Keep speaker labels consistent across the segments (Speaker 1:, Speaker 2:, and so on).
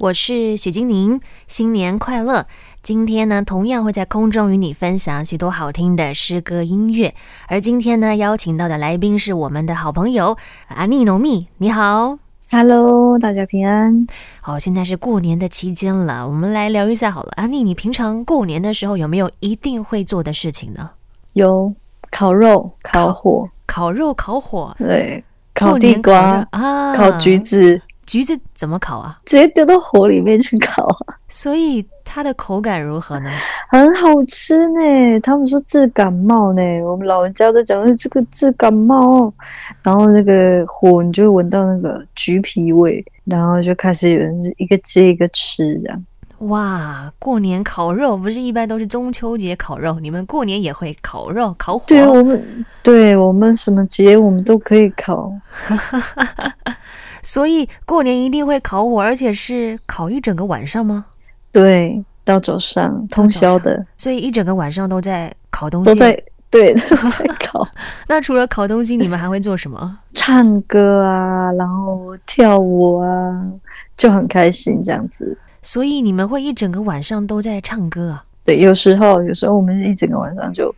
Speaker 1: 我是许金宁，新年快乐！今天呢，同样会在空中与你分享许多好听的诗歌音乐。而今天呢，邀请到的来宾是我们的好朋友阿尼诺密，你好
Speaker 2: ，Hello，大家平安。
Speaker 1: 好，现在是过年的期间了，我们来聊一下好了。阿尼，你平常过年的时候有没有一定会做的事情呢？
Speaker 2: 有烤肉、烤火、
Speaker 1: 烤，烤肉、烤火，
Speaker 2: 对，烤地瓜
Speaker 1: 啊，
Speaker 2: 烤橘子。
Speaker 1: 橘子怎么烤啊？
Speaker 2: 直接丢到火里面去烤啊！
Speaker 1: 所以它的口感如何呢？
Speaker 2: 很好吃呢。他们说治感冒呢。我们老人家都讲说这个治感冒。然后那个火，你就闻到那个橘皮味，然后就开始有人一个接一个吃这样。
Speaker 1: 哇！过年烤肉不是一般都是中秋节烤肉，你们过年也会烤肉烤火？
Speaker 2: 对，我们对我们什么节我们都可以烤。
Speaker 1: 所以过年一定会烤火，而且是烤一整个晚上吗？
Speaker 2: 对，到早上通宵的，
Speaker 1: 所以一整个晚上都在烤东西。
Speaker 2: 都在对，都在烤。
Speaker 1: 那除了烤东西，你们还会做什么？
Speaker 2: 唱歌啊，然后跳舞啊，就很开心这样子。
Speaker 1: 所以你们会一整个晚上都在唱歌啊？
Speaker 2: 对，有时候有时候我们一整个晚上就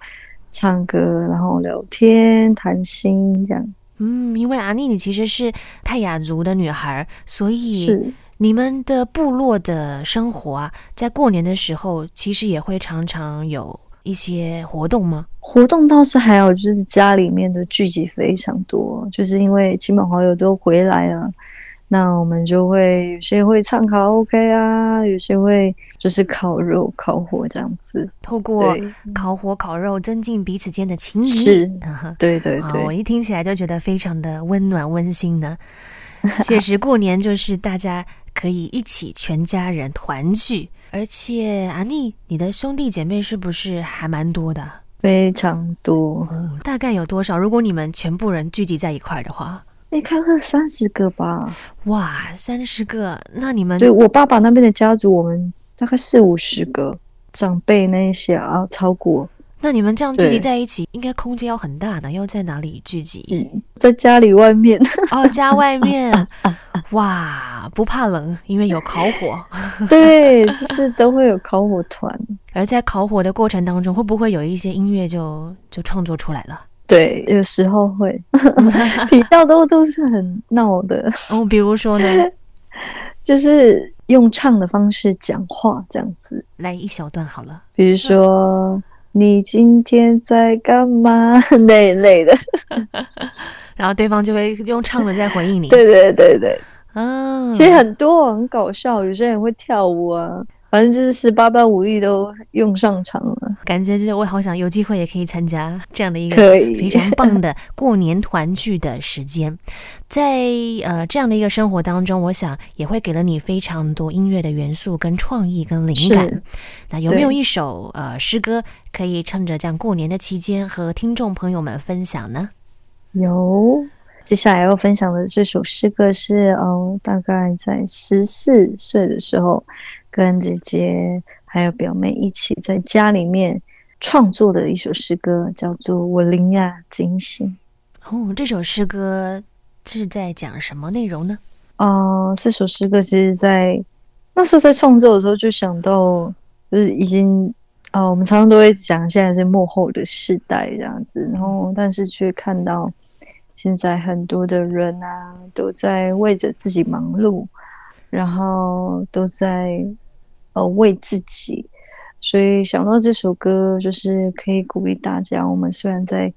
Speaker 2: 唱歌，然后聊天、谈心这样。
Speaker 1: 嗯，因为阿妮你其实是泰雅族的女孩，所以你们的部落的生活啊，在过年的时候，其实也会常常有一些活动吗？
Speaker 2: 活动倒是还有，就是家里面的聚集非常多，就是因为亲朋好友都回来了。那我们就会有些会唱卡拉 OK 啊，有些会就是烤肉、烤火这样子，
Speaker 1: 透过烤火、烤肉增进彼此间的情谊。
Speaker 2: 是，对对对，
Speaker 1: 我一听起来就觉得非常的温暖温馨呢。确实，过年就是大家可以一起全家人团聚，而且阿尼，你的兄弟姐妹是不是还蛮多的？
Speaker 2: 非常多，
Speaker 1: 嗯，大概有多少？如果你们全部人聚集在一块的话。
Speaker 2: 你看看三十个吧，
Speaker 1: 哇，三十个，那你们
Speaker 2: 对我爸爸那边的家族，我们大概四五十个长辈那些啊，超过。
Speaker 1: 那你们这样聚集在一起，应该空间要很大的？要在哪里聚集？
Speaker 2: 嗯，在家里外面
Speaker 1: 哦，家外面，哇，不怕冷，因为有烤火。
Speaker 2: 对，就是都会有烤火团。
Speaker 1: 而在烤火的过程当中，会不会有一些音乐就就创作出来了？
Speaker 2: 对，有时候会 比较多都是很闹的。
Speaker 1: 哦，比如说呢，
Speaker 2: 就是用唱的方式讲话这样子，
Speaker 1: 来一小段好了。
Speaker 2: 比如说，你今天在干嘛？那一类的，
Speaker 1: 然后对方就会用唱的在回应你。
Speaker 2: 对对对对，
Speaker 1: 啊，
Speaker 2: 其实很多很搞笑，有些人会跳舞啊。反正就是十八般武艺都用上场了，
Speaker 1: 感觉就是我好想有机会也可以参加这样的一个非常棒的过年团聚的时间，在呃这样的一个生活当中，我想也会给了你非常多音乐的元素跟创意跟灵感。那有没有一首呃诗歌可以趁着这样过年的期间和听众朋友们分享呢？
Speaker 2: 有，接下来要分享的这首诗歌是哦，大概在十四岁的时候。跟姐姐还有表妹一起在家里面创作的一首诗歌，叫做《我灵啊，警醒》。
Speaker 1: 哦，这首诗歌是在讲什么内容呢？
Speaker 2: 哦、呃，这首诗歌其实在那时候在创作的时候就想到，就是已经哦、呃，我们常常都会讲现在是幕后的世代这样子，然后但是却看到现在很多的人啊都在为着自己忙碌。然后都在呃为自己，所以想到这首歌，就是可以鼓励大家。我们虽然在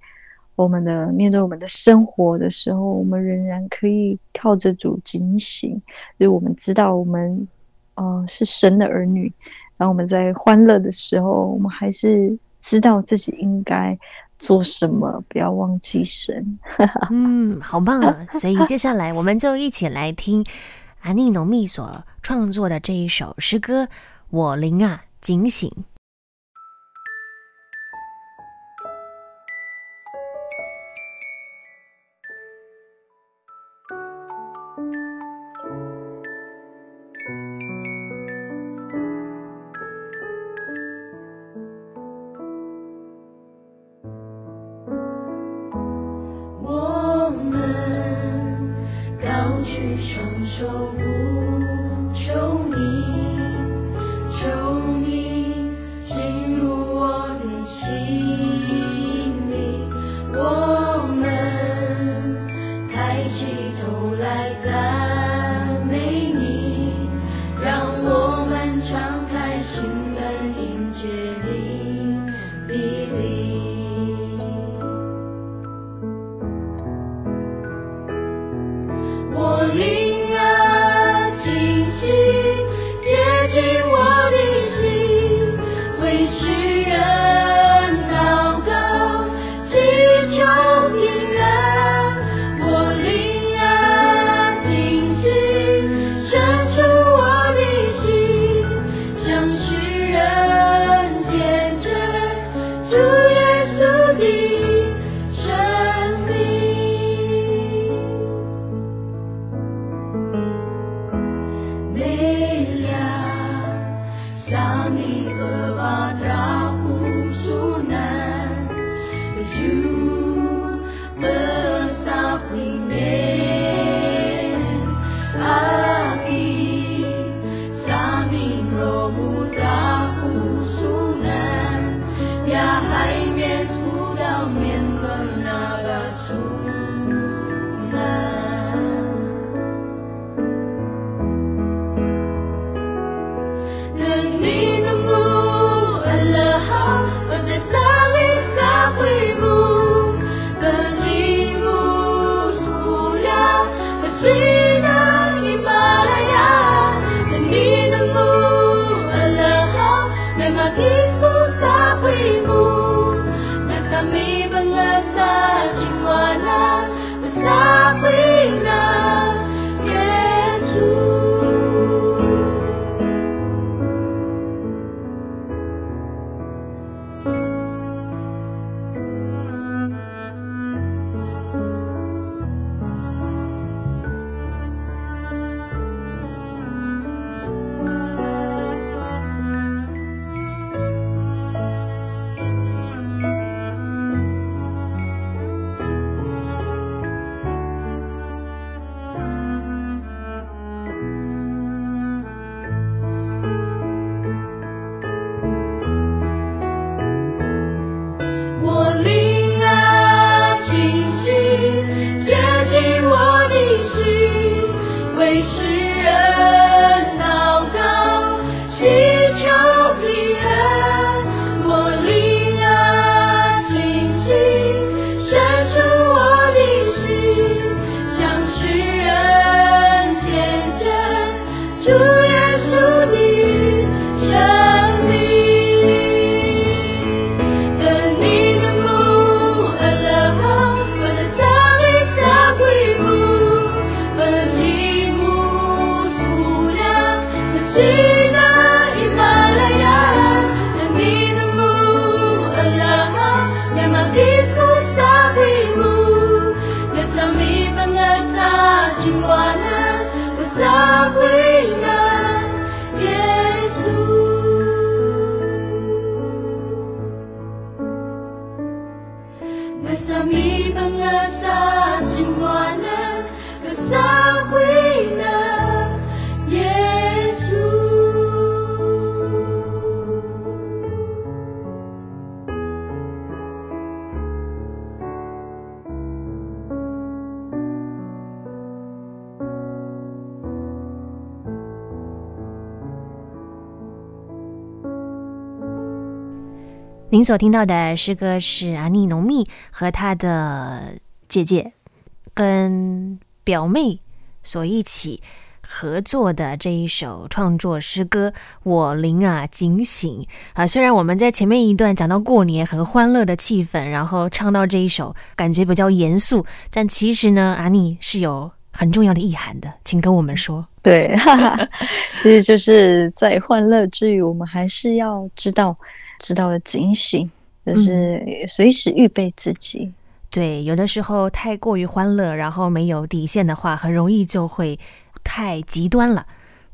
Speaker 2: 我们的面对我们的生活的时候，我们仍然可以靠着主警醒，因为我们知道我们呃是神的儿女。然后我们在欢乐的时候，我们还是知道自己应该做什么，不要忘记神。
Speaker 1: 嗯，好棒啊！所以接下来我们就一起来听。阿尼农密所创作的这一首诗歌《我灵啊，警醒》。您所听到的诗歌是阿尼农密和他的姐姐跟表妹所一起合作的这一首创作诗歌《我灵啊警醒》啊。虽然我们在前面一段讲到过年很欢乐的气氛，然后唱到这一首感觉比较严肃，但其实呢，阿尼是有很重要的意涵的，请跟我们说。
Speaker 2: 对，哈哈，其实就是在欢乐之余，我们还是要知道。知道了警醒，就是随时预备自己。
Speaker 1: 嗯。对，有的时候太过于欢乐，然后没有底线的话，很容易就会太极端了。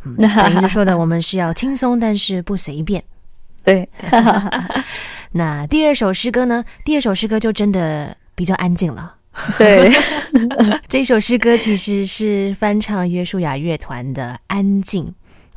Speaker 1: 嗯，等于说的，我们是要轻松，但是不随便。
Speaker 2: 对。
Speaker 1: 那第二首诗歌呢？第二首诗歌就真的比较安静了。
Speaker 2: 对。
Speaker 1: 这首诗歌其实是翻唱约书亚乐团的《安静》。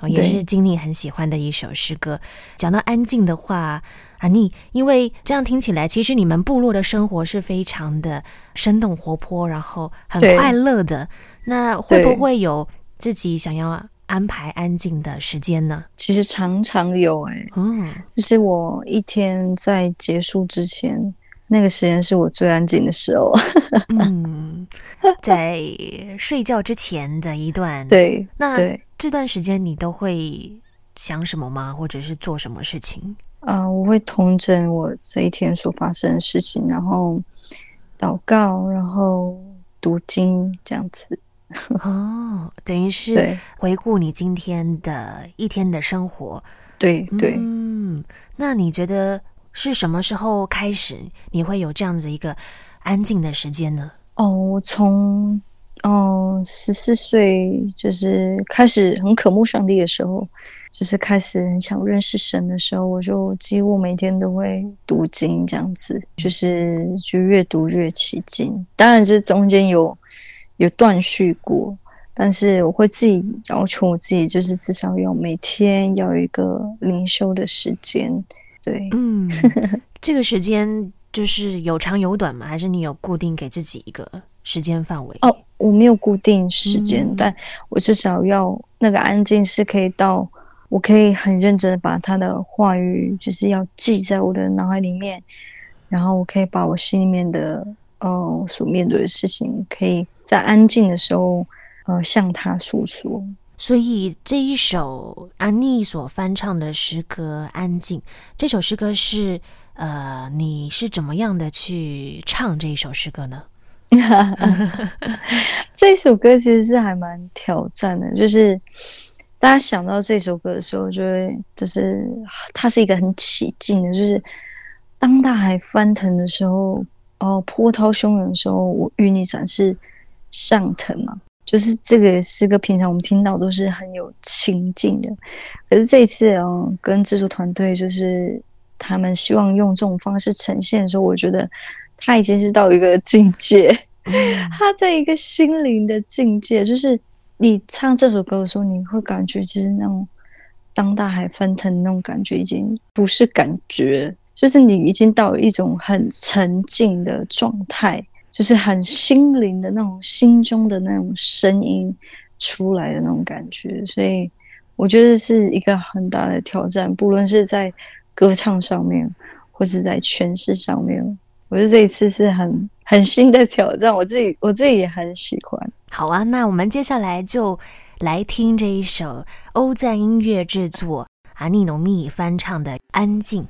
Speaker 1: 也是经历很喜欢的一首诗歌。讲到安静的话，阿妮，因为这样听起来，其实你们部落的生活是非常的生动活泼，然后很快乐的。那会不会有自己想要安排安静的时间呢？
Speaker 2: 其实常常有哎、欸，嗯，就是我一天在结束之前，那个时间是我最安静的时候。
Speaker 1: 嗯，在睡觉之前的一段，
Speaker 2: 对，
Speaker 1: 那
Speaker 2: 对。
Speaker 1: 这段时间你都会想什么吗？或者是做什么事情？
Speaker 2: 啊、呃，我会统整我这一天所发生的事情，然后祷告，然后读经，这样子。
Speaker 1: 哦，等于是回顾你今天的一天的生活。
Speaker 2: 对对。
Speaker 1: 嗯，那你觉得是什么时候开始你会有这样子一个安静的时间呢？
Speaker 2: 哦，我从。哦，十四岁就是开始很渴慕上帝的时候，就是开始很想认识神的时候，我就几乎每天都会读经，这样子，就是就越读越起劲。当然，这中间有有断续过，但是我会自己要求我自己，就是至少要每天要有一个灵修的时间。对，
Speaker 1: 嗯，这个时间就是有长有短吗？还是你有固定给自己一个时间范围？
Speaker 2: 哦。我没有固定时间，嗯，但我至少要那个安静是可以到，我可以很认真的把他的话语，就是要记在我的脑海里面，然后我可以把我心里面的，呃，所面对的事情，可以在安静的时候，呃，向他诉说。
Speaker 1: 所以这一首安妮所翻唱的诗歌《安静》，这首诗歌是，呃，你是怎么样的去唱这一首诗歌呢？
Speaker 2: 这首歌其实是还蛮挑战的，就是大家想到这首歌的时候，就会就是它是一个很起劲的，就是当大海翻腾的时候，哦，波涛汹涌的时候，我与你展翅上腾嘛，就是这个诗歌，平常我们听到都是很有情境的，可是这一次哦，跟制作团队就是他们希望用这种方式呈现的时候，我觉得。他已经是到一个境界，他在一个心灵的境界，就是你唱这首歌的时候，你会感觉其实那种当大海翻腾那种感觉，已经不是感觉，就是你已经到一种很沉静的状态，就是很心灵的那种心中的那种声音出来的那种感觉，所以我觉得是一个很大的挑战，不论是在歌唱上面，或是在诠释上面。我觉得这一次是很很新的挑战，我自己我自己也很喜欢。
Speaker 1: 好啊，那我们接下来就
Speaker 3: 来听这一首欧赞音乐制作阿尼诺密翻唱的《安静》。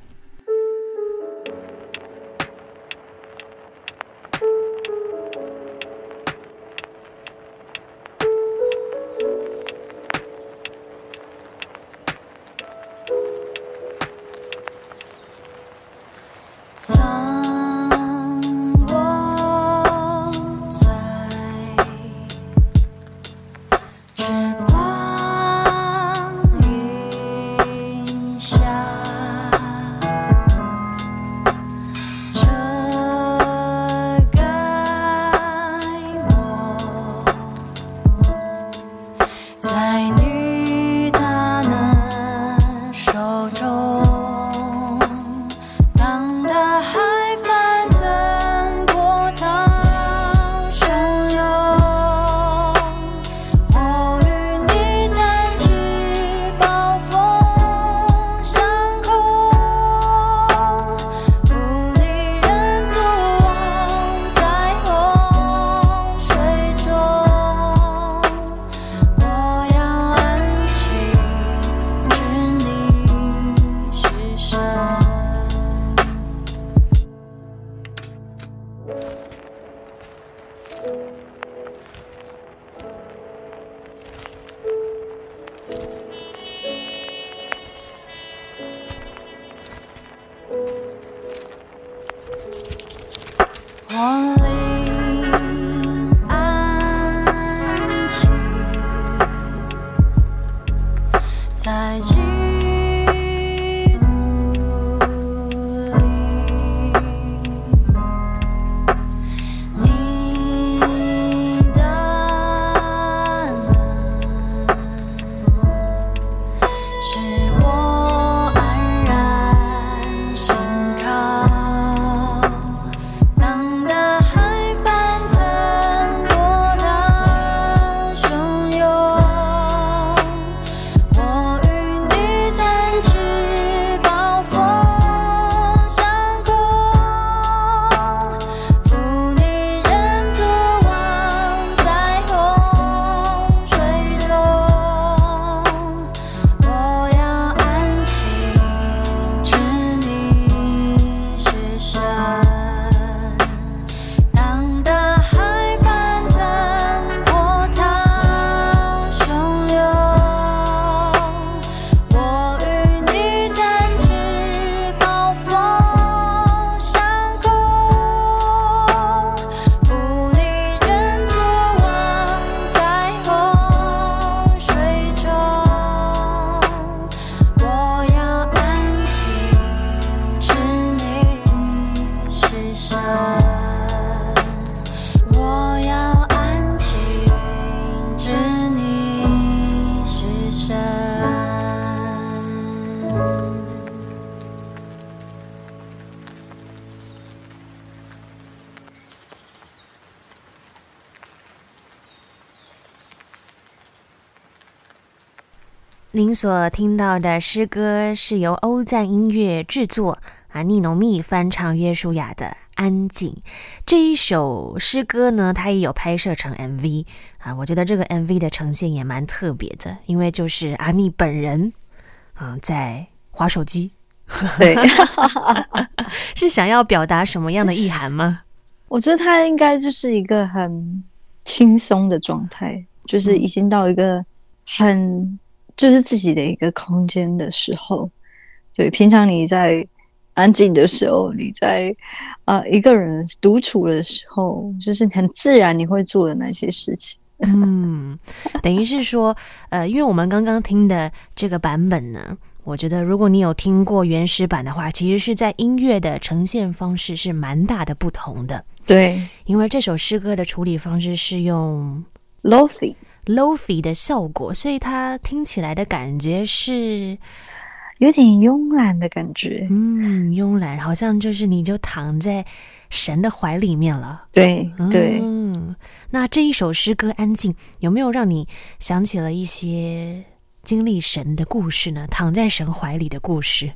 Speaker 3: 您所听到的诗歌是由欧赞音乐制作，啊尼农密翻唱约书亚的《安静》这一首诗歌呢，它也有拍摄成 MV 啊。我觉得这个 MV 的呈现也蛮特别的，因为就是阿尼本人啊在划手机，
Speaker 2: 对，
Speaker 3: 是想要表达什么样的意涵吗？
Speaker 2: 我觉得他应该就是一个很轻松的状态，就是已经到一个很。就是自己的一个空间的时候，对，平常你在安静的时候，你在啊、呃、一个人独处的时候，就是很自然你会做的那些事情。
Speaker 3: 嗯，等于是说，呃，因为我们刚刚听的这个版本呢，我觉得如果你有听过原始版的话，其实是在音乐的呈现方式是蛮大的不同的。
Speaker 2: 对，
Speaker 3: 因为这首诗歌的处理方式是用
Speaker 2: Lo-fi。
Speaker 3: Lo-fi 的效果，所以它听起来的感觉是
Speaker 2: 有点慵懒的感觉。
Speaker 3: 嗯，慵懒，好像就是你就躺在神的怀里面了。
Speaker 2: 对对。
Speaker 3: 嗯，那这一首诗歌《安静》有没有让你想起了一些经历神的故事呢？躺在神怀里的故事。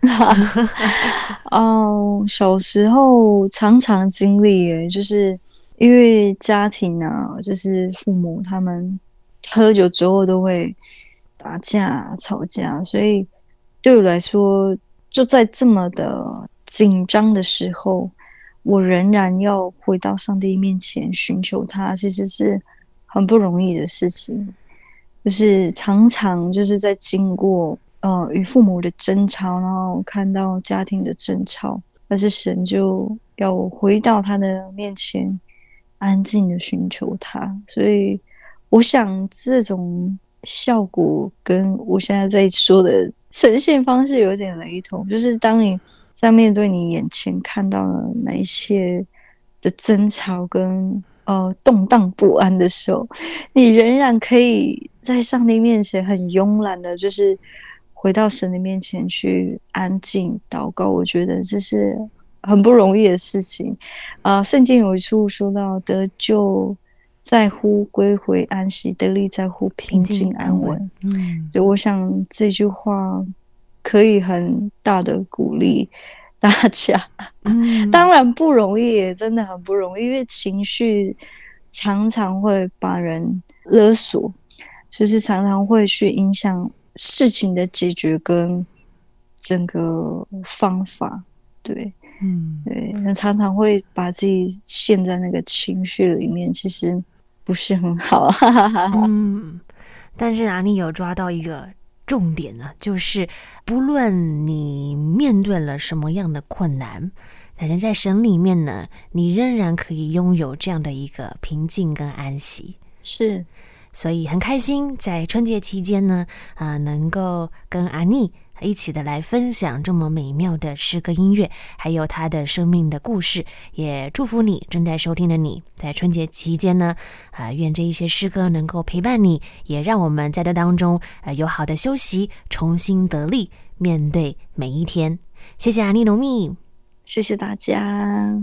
Speaker 2: 哦，小时候常常经历，就是。因为家庭呢、啊，就是父母他们喝酒之后都会打架吵架，所以对我来说，就在这么的紧张的时候，我仍然要回到上帝面前寻求他，其实是很不容易的事情。就是常常就是在经过呃与父母的争吵，然后看到家庭的争吵，但是神就要我回到他的面前，安静的寻求他。所以我想这种效果跟我现在在说的呈现方式有点雷同，就是当你在面对你眼前看到了那一些的争吵跟。呃，动荡不安的时候，你仍然可以在上帝面前很慵懒的，就是回到神的面前去安静祷告。我觉得这是很不容易的事情。啊、呃，圣经有一处说到：“得救在乎归回安息，得力在乎平静安稳。安稳”嗯，就我想这句话可以很大的鼓励。大家，当然不容易，真的很不容易，因为情绪常常会把人勒索，就是常常会去影响事情的解决跟整个方法。对，嗯，对，那常常会把自己陷在那个情绪里面，其实不是很好。
Speaker 1: 嗯，但是啊，你有抓到一个。重点呢，就是不论你面对了什么样的困难，但是在神里面呢，你仍然可以拥有这样的一个平静跟安息。
Speaker 2: 是，
Speaker 1: 所以很开心在春节期间呢，啊、呃，能够跟阿妮。一起的来分享这么美妙的诗歌音乐，还有他的生命的故事，也祝福你正在收听的你在春节期间呢，啊、愿这一些诗歌能够陪伴你，也让我们在这当中呃有好的休息，重新得力面对每一天。谢谢阿尼农蜜，
Speaker 2: 谢谢大家。